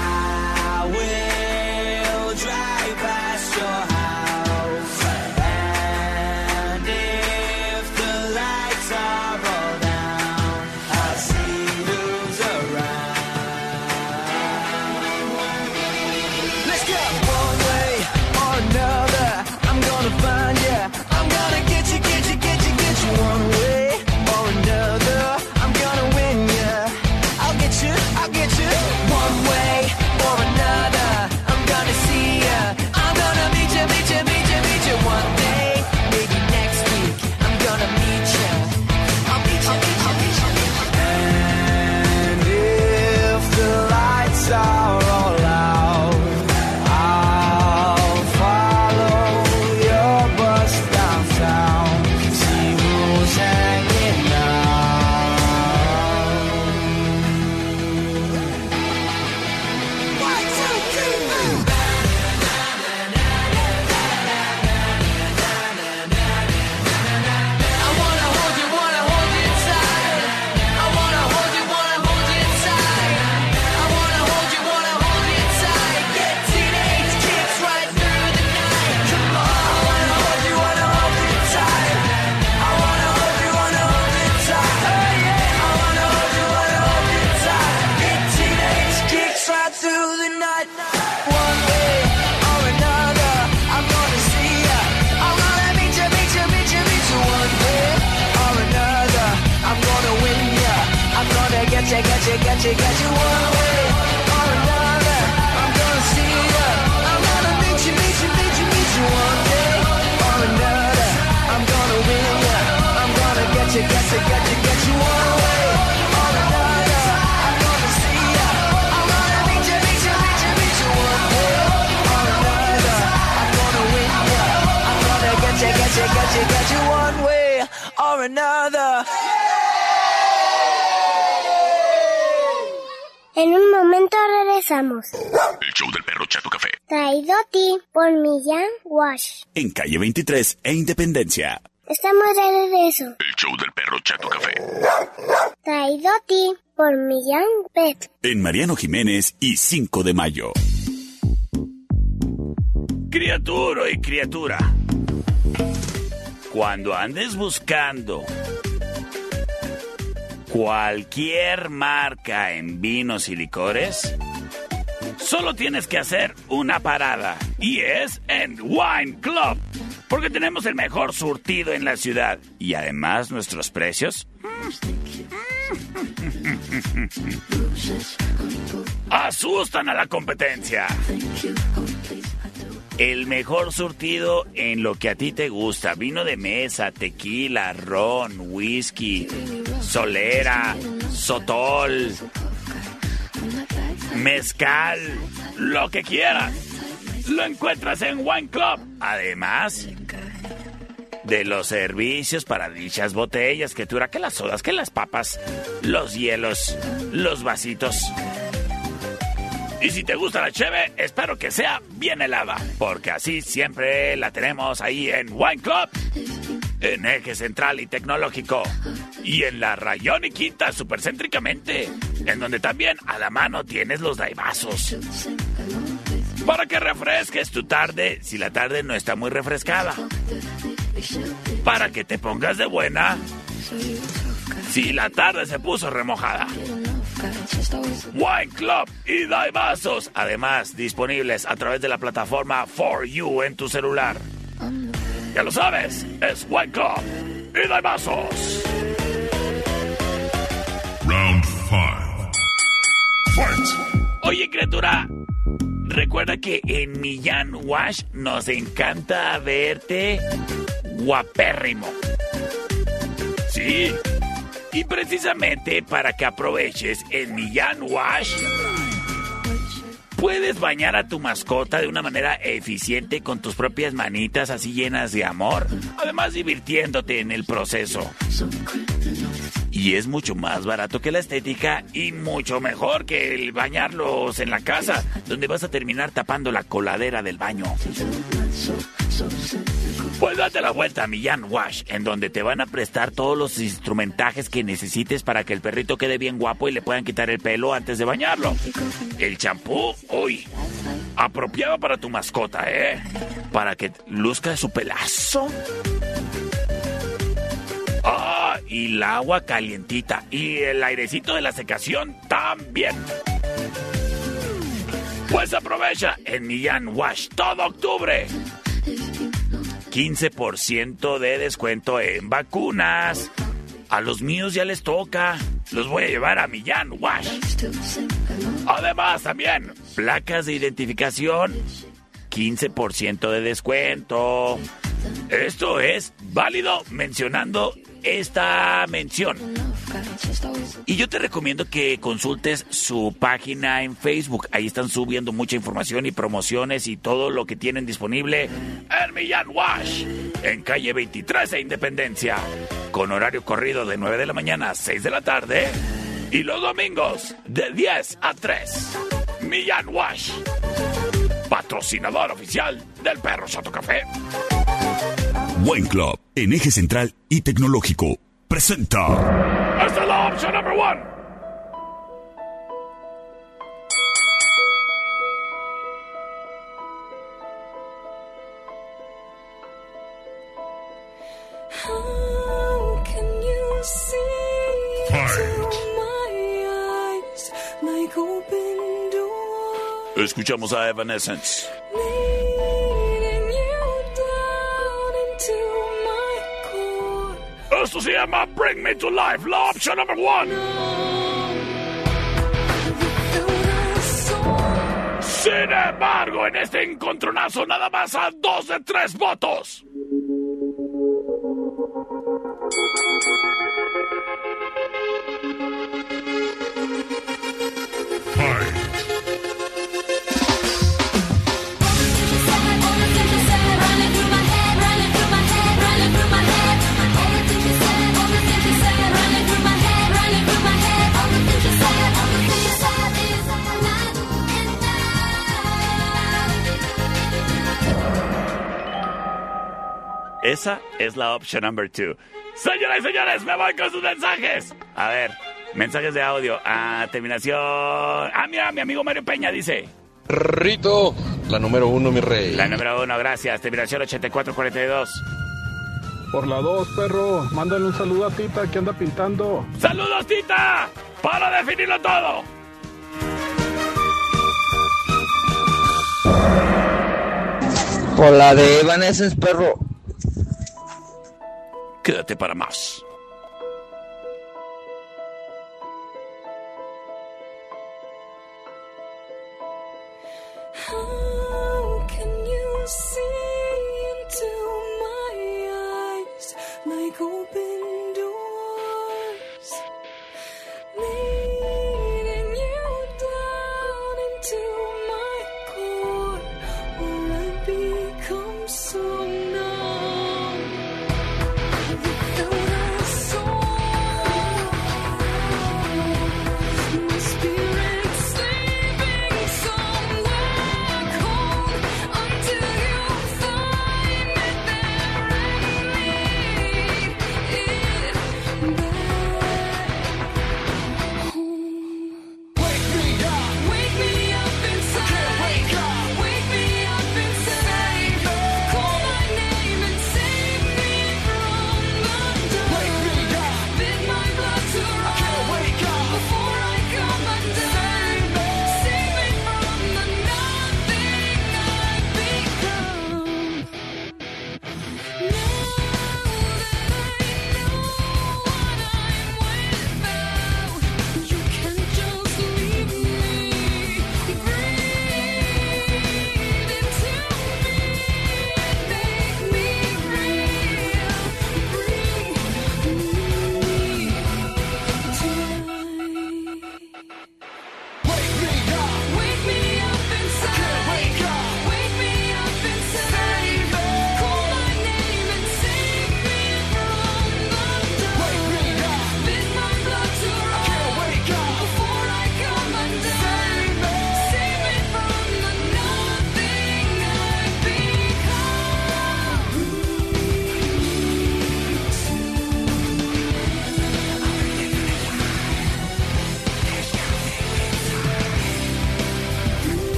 will drive past your house. En calle 23 e Independencia. Estamos de regreso. El show del perro Chato Café. Traído a ti por Millán Pet. En Mariano Jiménez y 5 de mayo. Criatura y criatura. Cuando andes buscando cualquier marca en vinos y licores, solo tienes que hacer una parada y es en Wine Club, porque tenemos el mejor surtido en la ciudad y además nuestros precios asustan a la competencia. El mejor surtido en lo que a ti te gusta. Vino de mesa, tequila, ron, whisky, solera, sotol, mezcal, lo que quieras. Lo encuentras en Wine Club. Además de los servicios para dichas botellas, que dura que las sodas, que las papas, los hielos, los vasitos. Y si te gusta la cheve, espero que sea bien helada, porque así siempre la tenemos ahí en Wine Club, en Eje Central y Tecnológico, y en la Rayón y Quinta supercéntricamente, en donde también a la mano tienes los daibazos. Para que refresques tu tarde si la tarde no está muy refrescada. Para que te pongas de buena si la tarde se puso remojada. Wine Club y Daibazos, además disponibles a través de la plataforma For You en tu celular. Ya lo sabes, es Wine Club y Daibazos. Round 5. Fight! Oye, criatura, recuerda que en Millán Wash nos encanta verte guapérrimo. Sí. Y precisamente para que aproveches en Millán Wash, puedes bañar a tu mascota de una manera eficiente con tus propias manitas así llenas de amor, además divirtiéndote en el proceso. Y es mucho más barato que la estética y mucho mejor que el bañarlos en la casa, donde vas a terminar tapando la coladera del baño. Pues date la vuelta a Millán Wash, en donde te van a prestar todos los instrumentajes que necesites para que el perrito quede bien guapo y le puedan quitar el pelo antes de bañarlo. El champú, uy, apropiado para tu mascota, ¿eh? Para que luzca su pelazo. Ah, y el agua calientita. Y el airecito de la secación también. Pues aprovecha en Millán Wash todo octubre. 15% de descuento en vacunas. A los míos ya les toca. Los voy a llevar a Millán Wash. Además, también, placas de identificación. 15% de descuento. Esto es válido mencionando esta mención. Y yo te recomiendo que consultes su página en Facebook. Ahí están subiendo mucha información y promociones y todo lo que tienen disponible en Millán Wash, en calle 23 e Independencia, con horario corrido de 9 de la mañana a 6 de la tarde y los domingos de 10 a 3. Millán Wash, patrocinador oficial del Perro Soto Café. Wine Club, en eje central y tecnológico, presenta. Esta es la opción number one. How can you see into my eyes like open doors? Escuchamos a Evanescence. Esto se llama Bring Me to Life, la opción number one. Sin embargo, en este encontronazo nada más a dos de tres votos. Esa es la opción number two. Señoras y señores, me voy con sus mensajes. A ver, mensajes de audio. A terminación. Ah, mira, mi amigo Mario Peña dice. Rito, la número uno, mi rey. La número uno, gracias. Terminación 8442. Por la dos, perro. Mándale un saludo a Tita que anda pintando. ¡Saludos, Tita! ¡Para definirlo todo! Por la de Evanescence, perro. Quédate para más.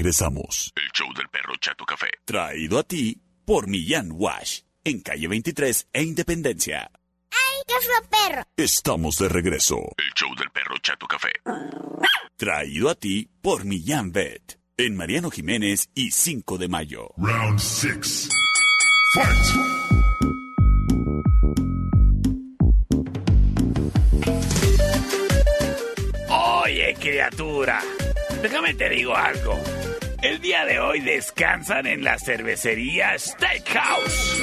Regresamos. El show del perro Chato Café. Traído a ti por Millán Wash. En calle 23 e Independencia. ¡Ay, qué fue perro! Estamos de regreso. El show del perro Chato Café. Traído a ti por Millán Vet. En Mariano Jiménez y 5 de mayo. Round 6. Fight! Oye, criatura, déjame te digo algo. El día de hoy descansan en la cervecería Steakhouse.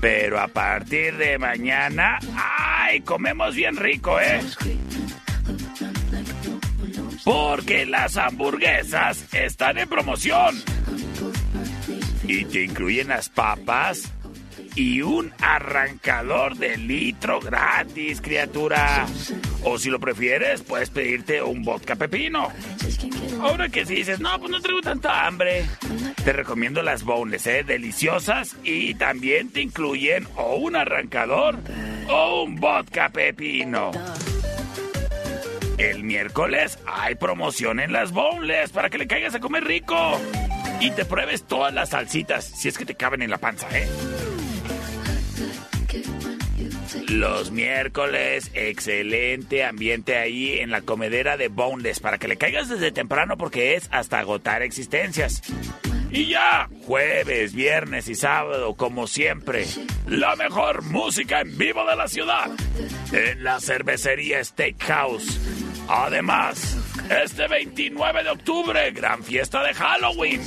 Pero a partir de mañana, ¡ay! Comemos bien rico, ¿eh? Porque las hamburguesas están en promoción. Y te incluyen las papas y un arrancador de litro gratis, criatura. O si lo prefieres, puedes pedirte un vodka pepino. Ahora que si dices, no, pues no traigo tanta hambre. Te recomiendo las boneless, ¿eh? Deliciosas y también te incluyen o un arrancador o un vodka pepino. El miércoles hay promoción en las boneless para que le caigas a comer rico. Y te pruebes todas las salsitas, si es que te caben en la panza, ¿eh? Los miércoles, excelente ambiente ahí en la comedera de Boneless para que le caigas desde temprano porque es hasta agotar existencias. Y ya, jueves, viernes y sábado, como siempre, la mejor música en vivo de la ciudad en la cervecería Steakhouse. Además, este 29 de octubre, gran fiesta de Halloween.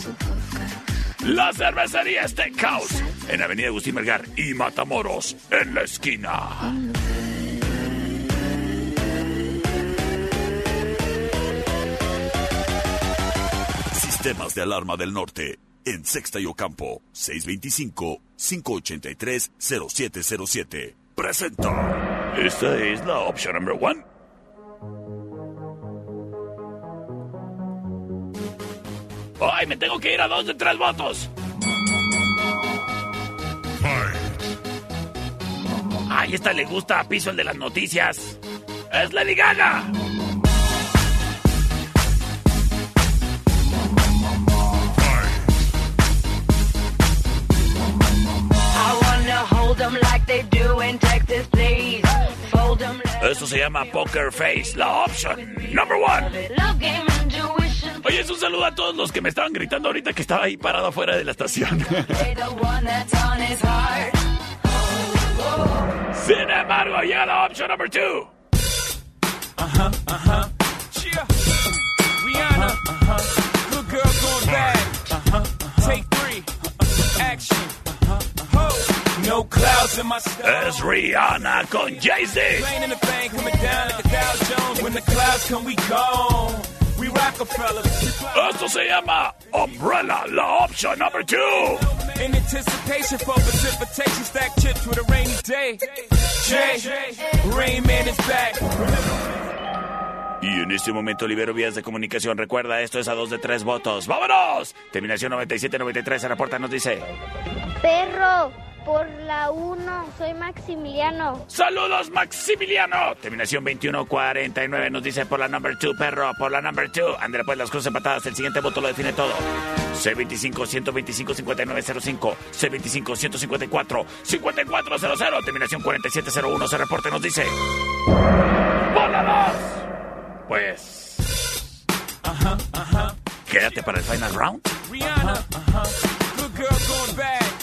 La cervecería Steakhouse en Avenida Agustín Melgar y Matamoros en la esquina. Sistemas de alarma del norte. En Sexta y Ocampo. 625-583-0707. Presenta. Esta es la opción number one. ¡Ay, me tengo que ir a dos de tres votos! ¡Ay, esta le gusta a Piso el de las noticias! ¡Es Lady Gaga! Esto se llama Poker Face, la opción number one. Oye, es un saludo a todos los que me estaban gritando ahorita que estaba ahí parado afuera de la estación. Sin embargo, llega la opción number two. Uh-huh. Cheer. Rihanna. Good girl going bad. Uh-huh. Take three. Action. No clouds in my sky. Es Rihanna con Jay-Z. We gone. We Rockefeller. Esto se llama Umbrella, la opción number two. In anticipation for precipitation, stack chips with a rainy day. Jay, Rain Man is back. Y en este momento libero vías de comunicación. Recuerda, esto es a dos de tres votos. ¡Vámonos! Terminación 97-93 se reporta, nos dice. Perro, por la 1, soy Maximiliano. ¡Saludos, Maximiliano! Terminación 21-49 nos dice por la number 2, perro, por la number 2. André, pues las cruces empatadas. El siguiente voto lo define todo. C25-125-5905. C25-154-5400. Terminación 4701 se reporta, nos dice. ¡Bola 2! Pues. Ajá, ajá. Quédate para el final round. Rihanna. Uh-huh. Good girl going bad.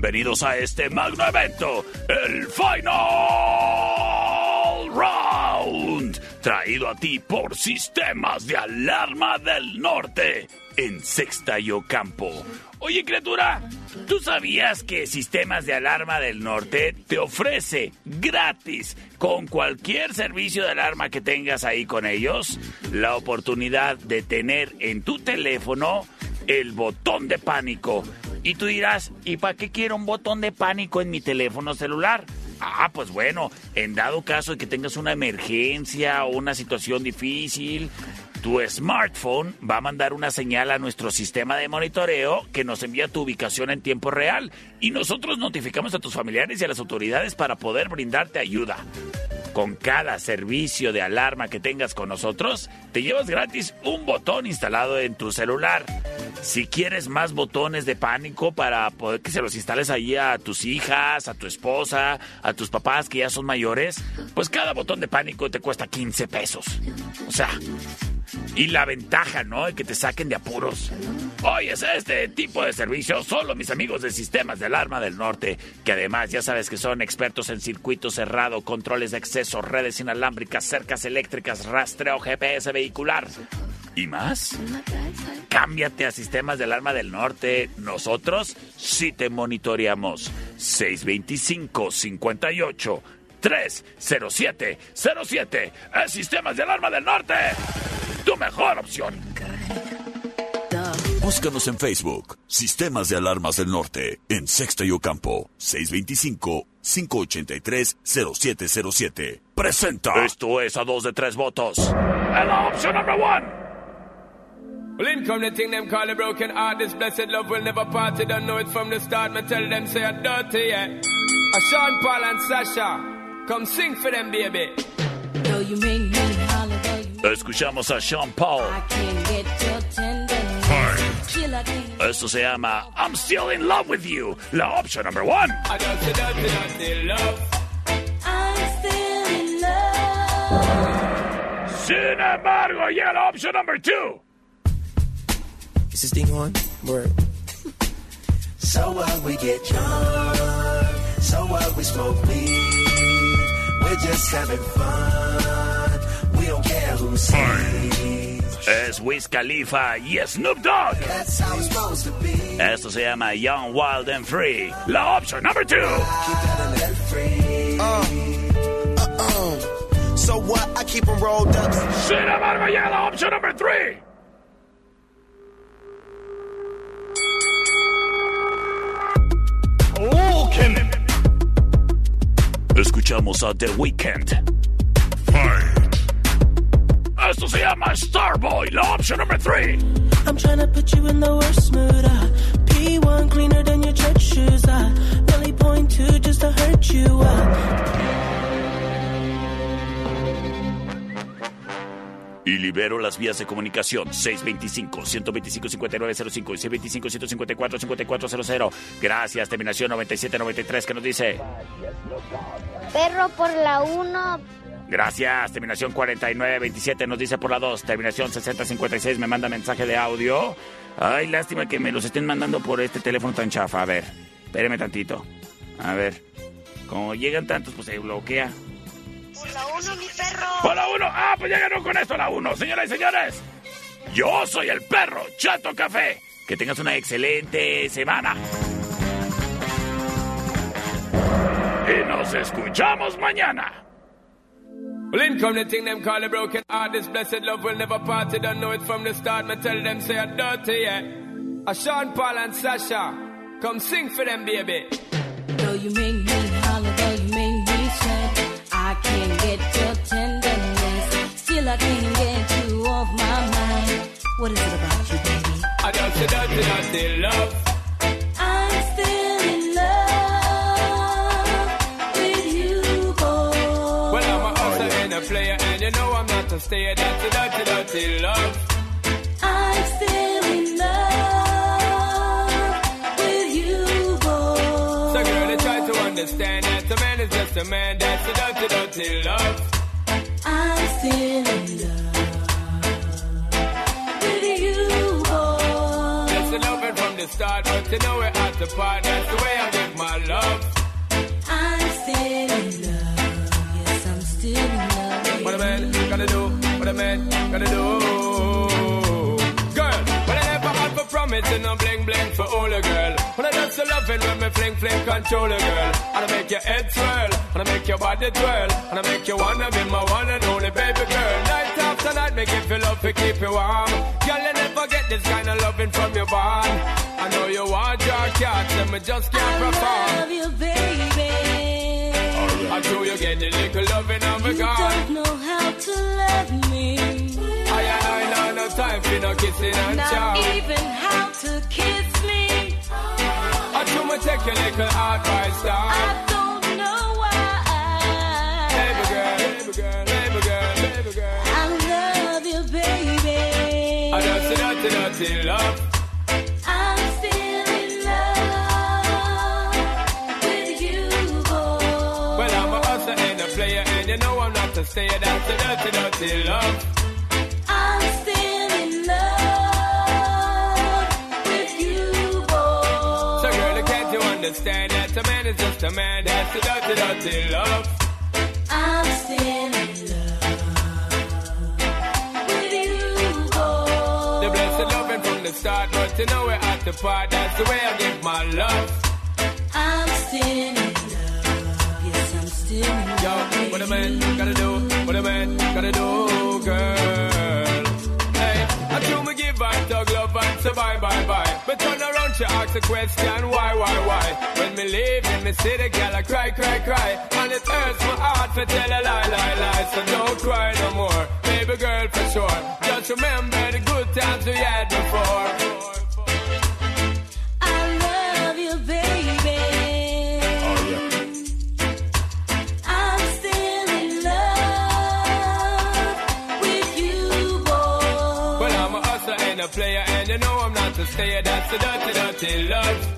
bienvenidos a este magno evento, el Final Round, traído a ti por Sistemas de Alarma del Norte, en Sexta y Ocampo. Oye, criatura, ¿tú sabías que Sistemas de Alarma del Norte te ofrece gratis, con cualquier servicio de alarma que tengas ahí con ellos, la oportunidad de tener en tu teléfono el botón de pánico. Y tú dirás, ¿y para qué quiero un botón de pánico en mi teléfono celular? Ah, pues bueno, en dado caso de que tengas una emergencia o una situación difícil, tu smartphone va a mandar una señal a nuestro sistema de monitoreo que nos envía tu ubicación en tiempo real y nosotros notificamos a tus familiares y a las autoridades para poder brindarte ayuda. Con cada servicio de alarma que tengas con nosotros, te llevas gratis un botón instalado en tu celular. Si quieres más botones de pánico para poder que se los instales ahí a tus hijas, a tu esposa, a tus papás que ya son mayores, pues cada botón de pánico te cuesta 15 pesos. O sea, y la ventaja, ¿no? De que te saquen de apuros. Oye, es este tipo de servicio solo mis amigos de Sistemas de Alarma del Norte, que además ya sabes que son expertos en circuito cerrado, controles de acceso, redes inalámbricas, cercas eléctricas, rastreo GPS vehicular. ¿Y más? Cámbiate a Sistemas de Alarma del Norte. Nosotros sí te monitoreamos. 625 58 307 07 es Sistemas de Alarma del Norte. Tu mejor opción. Búscanos en Facebook, Sistemas de Alarmas del Norte, en Sexta y Ocampo, 625-583-0707. Presenta. Esto es a dos de tres votos. En la opción number one. Well, in come the thing them call a broken heart. This blessed love will never part. You don't know it from the start. Me tell them say I'm dirty, yeah. A Sean Paul and Sasha, come sing for them, baby. Though you make me holler, though you Escuchamos a Sean Paul. can't get your tenderness. Feel like me. Esto se llama I'm Still in Love with You. La opción number one. I don't say dirty, dirty love. I'm still in love. Sin embargo, llega la opción number two. Is this thing on? Word. So what we get drunk, so what we smoke weed. Es Wiz Khalifa y Snoop Dogg. Esto se llama Young, Wild and Free. La opción number two. So what? I keep them rolled up. Sin embargo, llega la opción number three. Escuchamos a The Weeknd. Esto se llama Starboy, la opción number three. I'm trying to put you in the worst mood. Uh, P1 cleaner than your church shoes. Uh, Billy point two just to hurt you. Uh. Y libero las vías de comunicación 625-125-5905 y 625-154-5400. Gracias, terminación 9793 que nos dice. Perro por la 1. Gracias, terminación 4927 nos dice por la 2, terminación 6056 me manda mensaje de audio. Ay, lástima que me los estén mandando por este teléfono tan chafa. A ver, espéreme tantito. A ver, como llegan tantos, pues se bloquea. Por la 1, mi perro. Por la 1, ah, pues ya ganó con esto la 1, señoras y señores. Yo soy el perro Chato Café. Que tengas una excelente semana. Y nos escuchamos mañana. Well, in come the thing them call a broken heart. This blessed love will never part. You don't know it from the start. Me tell them say I'm dirty, yeah. A Sean Paul and Sasha, come sing for them, baby. Though you make me can't get your tenderness. Still, I can't get you off my mind. What is it about you, baby? I dirty love. I'm still in love with you, boy. Well, I'm a hustler and a player, and you know I'm not a stayer. Dirty, dirty, dirty love. I'm still man is just man. That's a dirty, dirty love. I'm still in love with you, boy. Just a loving from the start, but you know we're at the part. That's the way I give my love. I'm still in love. Yes, I'm still in love. What a man gotta do, what a man gotta do. Girl, when I never had for promise and no bling bling for all a girl. When I just loving when me fling fling control a girl. And I make your head swirl, and I make your body twirl, and I make you wanna be my one and only baby girl. Night after night, make you feel love to keep you warm. Girl, you never get this kind of loving from your bond. I know you want your cat, and me just can't perform. I love you, baby. I know you get the little loving of a You God. don't know how to love me. I ain't know no time for no kissing and Not chow. even how to kiss me. I do me take your little advice down. Dirty love. I'm still in love with you, boy. Well, I'm a hustler and a player, and you know I'm not a stayer. That's the dirty, dirty love. I'm still in love with you, boy. So, girl, can't you understand that a man is just a man? That's the dirty, dirty love. I'm still in love the start, but you know we're at the part. That's the way I give my love. I'm still in love. Yes, I'm still in Yo, love. what a man gotta do, what a man gotta do, girl. Hey, I do me give and tug love and say bye, bye, bye. But turn around, she ask a question, why, why, why? When me leave in me city, girl, I cry, cry, cry. And it hurts my heart to tell a lie, lie, lie. So don't cry no more, baby girl, for sure. Just remember the good times we had before. I love you, baby. Oh, I'm still in love with you, boy. Well, I'm a hustler and a player, and you know I'm not a stayer. That's the dirty, dirty love.